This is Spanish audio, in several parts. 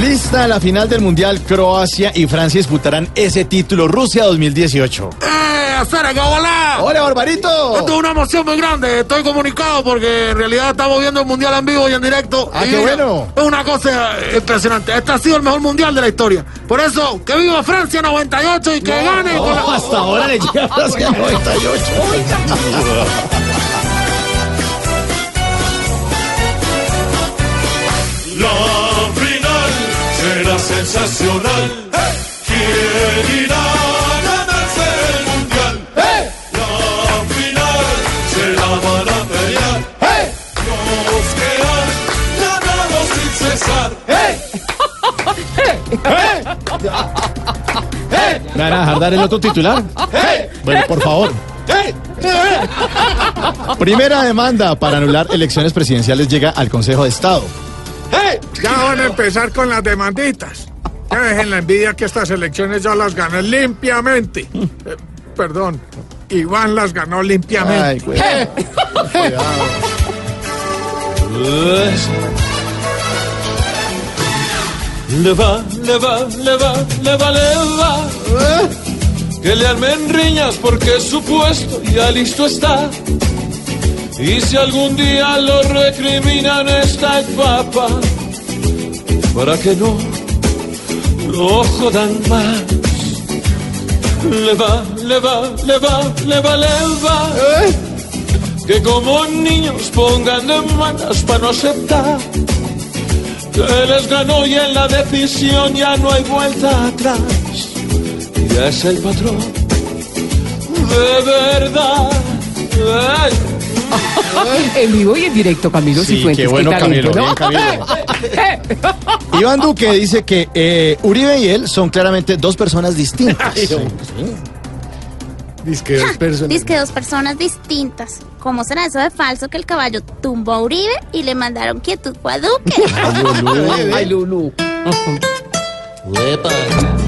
Lista la final del Mundial, Croacia y Francia disputarán ese título, Rusia 2018. ¡Eh, hacer hola! ¡Hola, Barbarito! Esto es una emoción muy grande. Estoy comunicado porque en realidad estamos viendo el mundial en vivo y en directo. Ah, Y qué bueno. Es una cosa impresionante. Este ha sido el mejor mundial de la historia. Por eso, que viva Francia 98 y que gane. con la- Oh, hasta ahora le llega Francia 98. Sensacional. ¿Quién irá a ganarse el mundial? La final se la van a pelear. Los que han ganado sin cesar. ¿Me van a dejar dar el otro titular? Bueno, por favor. Primera demanda para anular elecciones presidenciales llega al Consejo de Estado. Ya van a empezar con las demanditas. Ya dejen la envidia que estas elecciones yo las gané limpiamente. Eh, perdón, Iván las ganó limpiamente. Ay, güey. Le va, le va, le va, le va, le va. Que le armen riñas porque su puesto ya listo está. Y si algún día lo recriminan está el papa. Para que no lo jodan más. Le va, le va, le va, le va, le va. Que como niños pongan demandas para no aceptar que les ganó y en la decisión ya no hay vuelta atrás. Ya es el patrón de verdad. Ay, En vivo y en directo, Camilo Sí, Cifuentes. qué bueno, talento, Camilo, ¿no? bien, Camilo. Iván Duque dice que eh, Uribe y él son claramente dos personas distintas. Dice que dos personas. Dice que dos personas distintas. ¿Cómo será eso de falso que el caballo tumbó a Uribe y le mandaron quietud a Duque? Ay, Lulu. Iván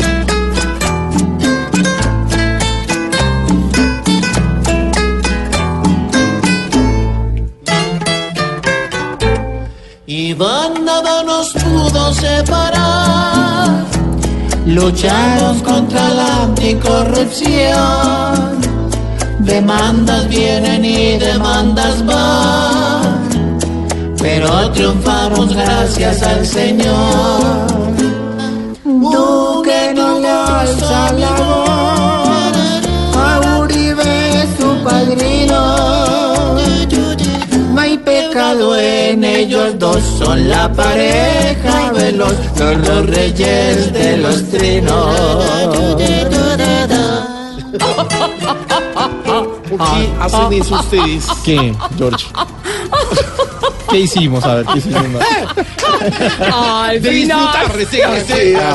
separar. Luchamos contra la anticorrupción. Demandas vienen y demandas van. Pero triunfamos gracias al Señor. Duque no la voz. Ellos dos, son la pareja veloz, los dos reyes de los trinos. ¿Qué hacen eso ustedes? ¿Qué, George? ¿Qué hicimos? A ver, ¿qué hicimos? Al final,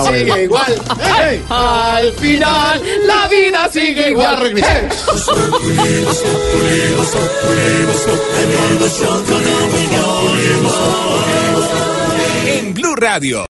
sigue igual. al final, la vida sigue igual. En Blue Radio.